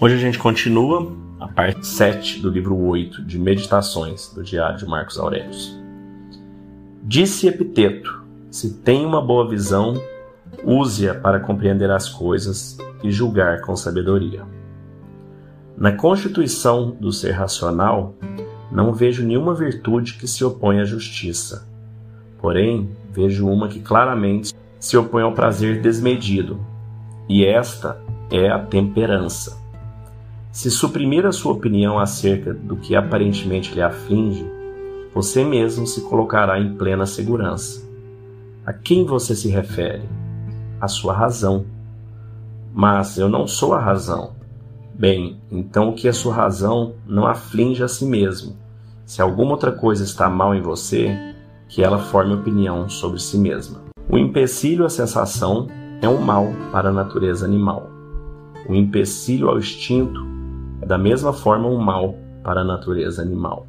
Hoje a gente continua a parte 7 do livro 8 de Meditações do Diário de Marcos Aurelius. Disse Epiteto: Se tem uma boa visão, use-a para compreender as coisas e julgar com sabedoria. Na constituição do ser racional, não vejo nenhuma virtude que se opõe à justiça. Porém, vejo uma que claramente se opõe ao prazer desmedido, e esta é a temperança. Se suprimir a sua opinião acerca do que aparentemente lhe aflige, você mesmo se colocará em plena segurança. A quem você se refere? A sua razão. Mas eu não sou a razão. Bem, então o que a sua razão não aflige a si mesmo. Se alguma outra coisa está mal em você, que ela forme opinião sobre si mesma. O empecilho à sensação é um mal para a natureza animal. O empecilho ao instinto da mesma forma um mal para a natureza animal.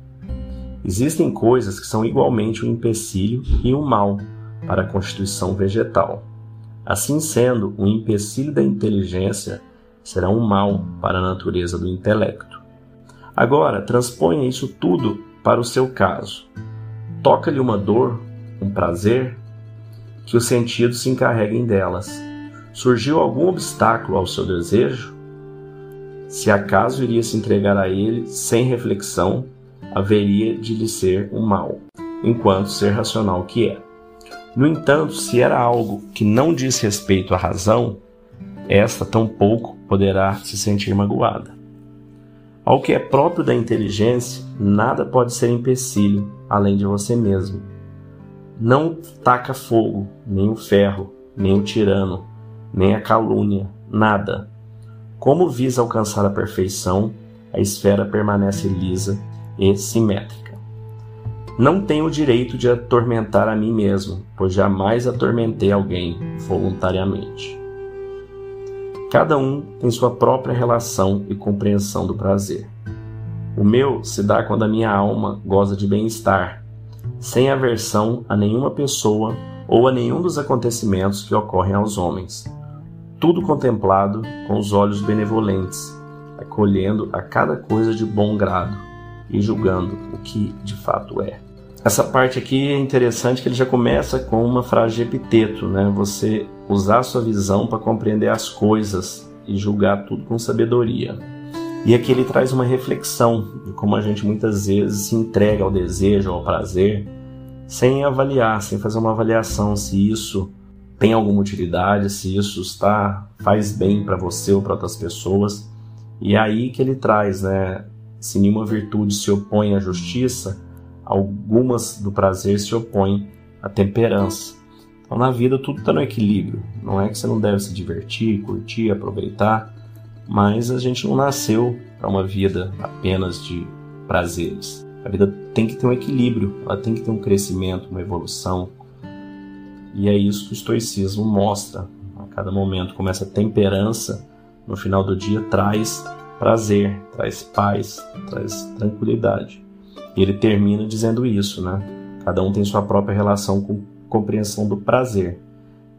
Existem coisas que são igualmente um empecilho e um mal para a constituição vegetal. Assim sendo, o empecilho da inteligência será um mal para a natureza do intelecto. Agora, transponha isso tudo para o seu caso. Toca-lhe uma dor, um prazer, que os sentidos se encarreguem delas. Surgiu algum obstáculo ao seu desejo? Se acaso iria se entregar a ele sem reflexão, haveria de lhe ser um mal, enquanto ser racional que é. No entanto, se era algo que não diz respeito à razão, esta tampouco poderá se sentir magoada. Ao que é próprio da inteligência, nada pode ser empecilho além de você mesmo. Não taca fogo, nem o ferro, nem o tirano, nem a calúnia, nada como visa alcançar a perfeição, a esfera permanece lisa e simétrica. Não tenho o direito de atormentar a mim mesmo, pois jamais atormentei alguém voluntariamente. Cada um tem sua própria relação e compreensão do prazer. O meu se dá quando a minha alma goza de bem-estar, sem aversão a nenhuma pessoa ou a nenhum dos acontecimentos que ocorrem aos homens tudo contemplado com os olhos benevolentes, acolhendo a cada coisa de bom grado e julgando o que de fato é. Essa parte aqui é interessante que ele já começa com uma frase de epiteto, né? Você usar sua visão para compreender as coisas e julgar tudo com sabedoria. E aqui ele traz uma reflexão de como a gente muitas vezes se entrega ao desejo, ao prazer, sem avaliar, sem fazer uma avaliação se isso tem alguma utilidade, se isso está faz bem para você ou para outras pessoas. E é aí que ele traz, né? Se nenhuma virtude se opõe à justiça, algumas do prazer se opõem à temperança. Então na vida tudo está no equilíbrio. Não é que você não deve se divertir, curtir, aproveitar, mas a gente não nasceu para uma vida apenas de prazeres. A vida tem que ter um equilíbrio, ela tem que ter um crescimento, uma evolução, e é isso que o estoicismo mostra. A cada momento, como essa temperança, no final do dia, traz prazer, traz paz, traz tranquilidade. E ele termina dizendo isso, né? Cada um tem sua própria relação com compreensão do prazer.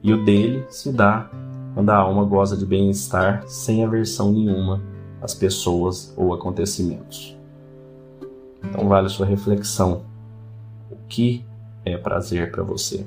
E o dele se dá quando a alma goza de bem-estar sem aversão nenhuma às pessoas ou acontecimentos. Então vale a sua reflexão. O que é prazer para você?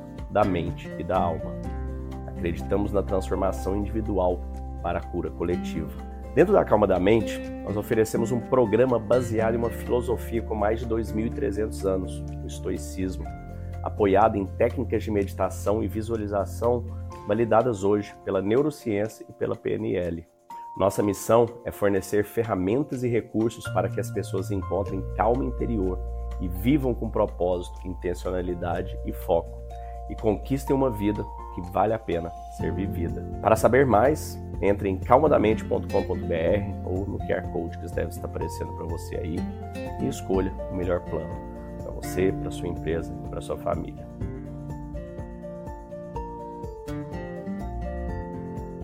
da mente e da alma. Acreditamos na transformação individual para a cura coletiva. Dentro da Calma da Mente, nós oferecemos um programa baseado em uma filosofia com mais de 2.300 anos, o estoicismo, apoiado em técnicas de meditação e visualização validadas hoje pela neurociência e pela PNL. Nossa missão é fornecer ferramentas e recursos para que as pessoas encontrem calma interior e vivam com propósito, intencionalidade e foco e conquistem uma vida que vale a pena ser vivida. Para saber mais, entre em calmadamente.com.br ou no QR Code que deve estar aparecendo para você aí e escolha o melhor plano para você, para sua empresa e para sua família.